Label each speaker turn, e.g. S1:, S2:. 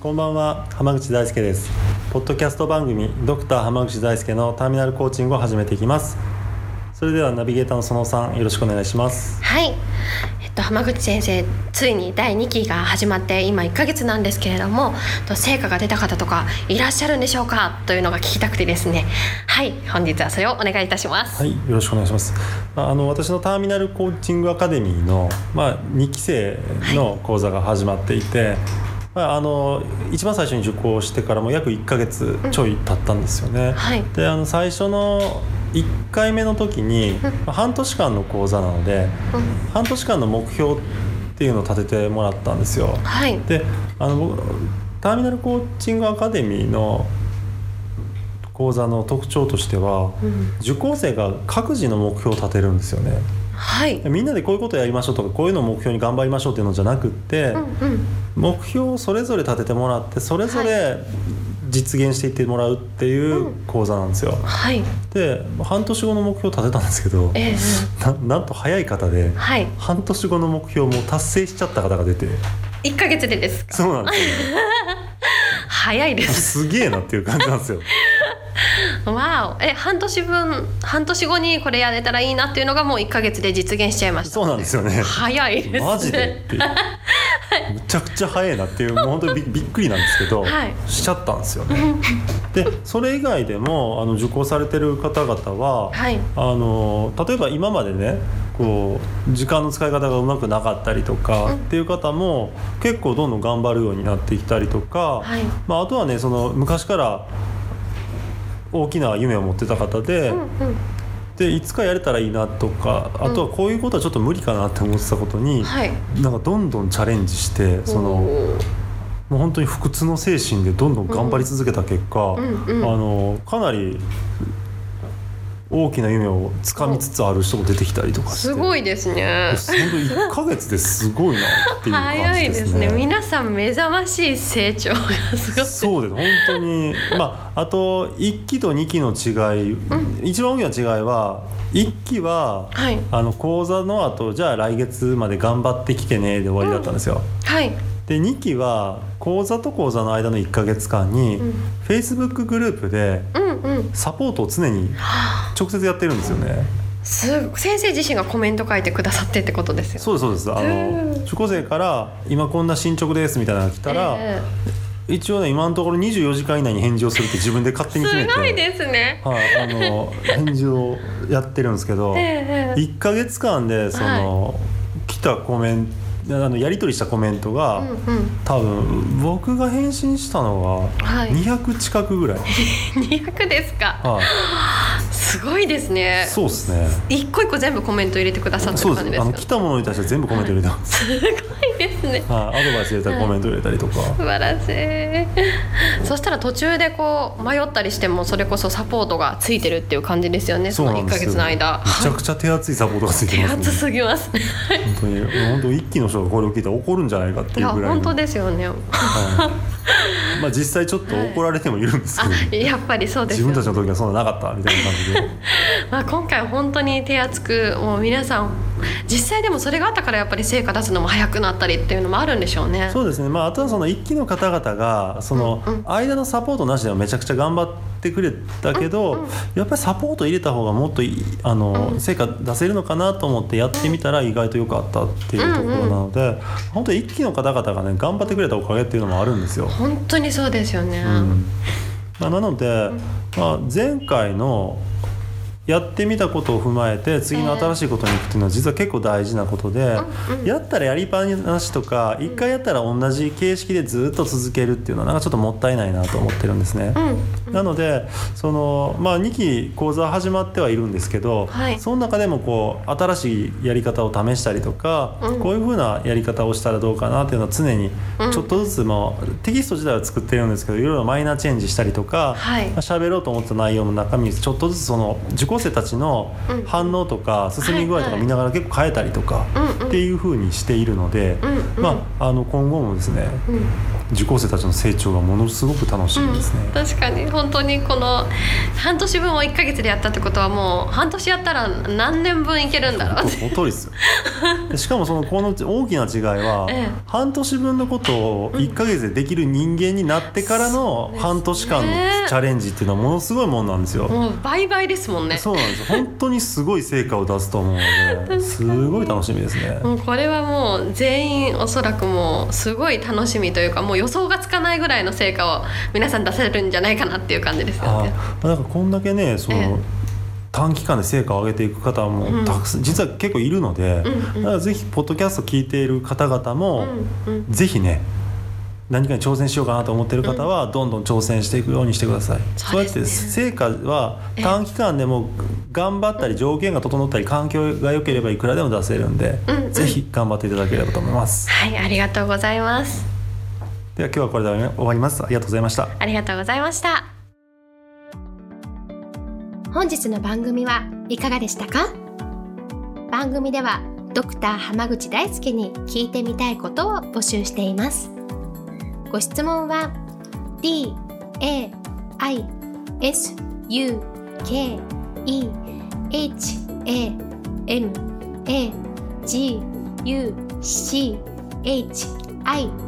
S1: こんばんは浜口大輔です。ポッドキャスト番組ドクター浜口大輔のターミナルコーチングを始めていきます。それではナビゲーターの園さんよろしくお願いします。
S2: はい。と浜口先生ついに第2期が始まって今1ヶ月なんですけれどもと成果が出た方とかいらっしゃるんでしょうか？というのが聞きたくてですね。はい。本日はそれをお願いいたします。
S1: はい。よろしくお願いします。あの私のターミナルコーチングアカデミーの、まあ、2期生の講座が始まっていて、はいまあ、あの一番最初に受講してからも約1か月ちょい経ったんですよね。うんはい、であの最初の1回目の時に、半年間の講座なので、半年間の目標っていうのを立ててもらったんですよ。はい、であのターミナルコーチングアカデミーの講座の特徴としては、うん、受講生が各自の目標を立てるんですよね。はい、みんなでこういうことやりましょうとかこういうのを目標に頑張りましょうっていうのじゃなくって、うんうん、目標をそれぞれ立ててもらってそれぞれ実現していってもらうっていう講座なんですよ。うん、はい、で半年後の目標を立てたんですけど、えー、ななんと早い方で、はい、半年後の目標も達成しちゃった方が出て。
S2: 1か月でです
S1: そうなんですよ。
S2: 早いです。
S1: すげえなっていう感じなんですよ。
S2: わお。え半年分半年後にこれやれたらいいなっていうのがもう1か月で実現しちゃいました。
S1: そうなんですよね。
S2: 早いですね。
S1: マジで？っ てむちゃくちゃ早いなっていう もう本当にびびっくりなんですけど、はい、しちゃったんですよね。でそれ以外でもあの受講されてる方々は、はい、あの例えば今までねこう時間の使い方がうまくなかったりとかっていう方も結構どんどん頑張るようになってきたりとか、はい、まあ、あとはねその昔から大きな夢を持ってた方で。うんうんでいつかやれたらいいなとかあとはこういうことはちょっと無理かなって思ってたことに、うん、なんかどんどんチャレンジしてその。もう本当に不屈の精神でどんどん頑張り続けた結果、うんうんうん、あのかなり大きな夢をつかみつつある人も出てきたりとか
S2: すごいですね。
S1: 本当1か月ですごいなっていう感じですね。早いですね。
S2: 皆さん目覚ましい成長がすごい。
S1: そうです本当に。まああと1期と2期の違い、うん、一番大きな違いは1期は、はい、あの講座の後じゃあ来月まで頑張ってきてねで終わりだったんですよ、うん、はい。で2期は講座と講座の間の1か月間に、うん、Facebook グループでサポートを常に直接やってるんですよね。
S2: す先生自身がコメント書いてくださってってことですよ、
S1: そうですそうです。あの受講生から「今こんな進捗です」みたいなのが来たら、えー、一応ね今のところ24時間以内に返事をするって自分で勝手に決めて。
S2: すごいですね、
S1: はい、あの返事をやってるんですけど、えー、1か月間でその、はい、来たコメントあのやり取りしたコメントが、うんうん、多分僕が返信したのが200近くぐらい、は
S2: い、200ですか、はい、すごいですね。
S1: そうですね。
S2: 一個一個全部コメント入れてくださってる感じですか？あの
S1: 来たものに対して全部コメント入れてます、
S2: はい、すごいですね、
S1: はい、アドバイス入れたらコメント入れたりとか、素
S2: 晴らしい。そしたら途中でこう迷ったりしてもそれこそサポートがついてるっていう感じですよね。その1か月の間。
S1: めちゃくちゃ手厚いサポートがついてます、
S2: ね、手厚すぎます。本
S1: 当に。本当一気の人がこれを聞いたら怒るんじゃないかっていうぐらい
S2: 本当ですよね、はい、
S1: まあ実際ちょっと怒られてもいるんですけど、
S2: はい、やっぱりそうです、
S1: ね、自分たちの時はそんななかったみたいな感じで。
S2: まあ今回本当に手厚くもう皆さん実際でもそれがあったからやっぱり成果出すのも早くなったりっていうのもあるんでしょうね。
S1: そうですね。まああとはその一期の方々がその間のサポートなしでもめちゃくちゃ頑張ってくれたけど、うんうん、やっぱりサポート入れた方がもっとあの、うん、成果出せるのかなと思ってやってみたら意外と良かったっていうところなので、うんうん、本当に一期の方々がね頑張ってくれたおかげっていうのもあるんですよ。
S2: 本当にそうですよね、うん。
S1: まあ、なので、まあ、前回のやってみたことを踏まえて次の新しいことに行くっていうのは実は結構大事なことで、やったらやりっぱなしとか一回やったら同じ形式でずっと続けるっていうのはなんかちょっともったいないなと思ってるんですね。
S2: うん
S1: なのでその、まあ、2期講座始まってはいるんですけど、
S2: はい。
S1: その中でもこう新しいやり方を試したりとか、
S2: うん。
S1: こういうふうなやり方をしたらどうかなっていうのは常に
S2: うん。
S1: ちょっとずつもテキスト自体は作ってるんですけどいろいろマイナーチェンジしたりとか、
S2: はい。
S1: まあ喋ろうと思った内容の中身ちょっとずつその受講生たちの
S2: うん。
S1: 反応とか進み具合とか見ながら結構変えたりとかっていうふうにしているので、まあ、あの今後もですね
S2: うん
S1: 受講生たちの成長がものすごく楽しみですね。
S2: 確かに。本当にこの半年分を1か月でやったってことはもう半年やったら何年分いけるんだろうって。
S1: その通りですよ。でしかもそのこの大きな違いは、
S2: ええ。
S1: 半年分のことを1か月でできる人間になってからの半年間のチャレンジっていうのはものすごいもんなんですよ。
S2: もう倍々ですもんね。
S1: そうなんですよ。本当にすごい成果を出すと思うので すごい楽しみですね。
S2: もうこれはもう全員おそらくもうすごい楽しみというかもう予想がつかないぐらいの成果を皆さん出せるんじゃないかなっていう感じですよ
S1: あ
S2: ね。
S1: なんかこんだけねその、
S2: ええ。
S1: 短期間で成果を上げていく方も
S2: うん。
S1: たくさん、実は結構いるので、
S2: うんうん
S1: だからぜひポッドキャスト聞いている方々も、
S2: うんうん
S1: ぜひね何かに挑戦しようかなと思っている方はどんどん挑戦していくようにしてください、そうやって成果は
S2: ええ
S1: 短期間でも頑張ったり条件が整ったり環境が良ければいくらでも出せるんで、
S2: うんうん。
S1: ぜひ頑張っていただければと思います。
S2: はいありがとうございます
S1: では今日はこれで終わります。ありがとうございました。
S2: ありがとうございました。
S3: 本日の番組はいかがでしたか？番組ではドクター濱口大輔に聞いてみたいことを募集しています。ご質問は d a i s u k e h a m a g u c h i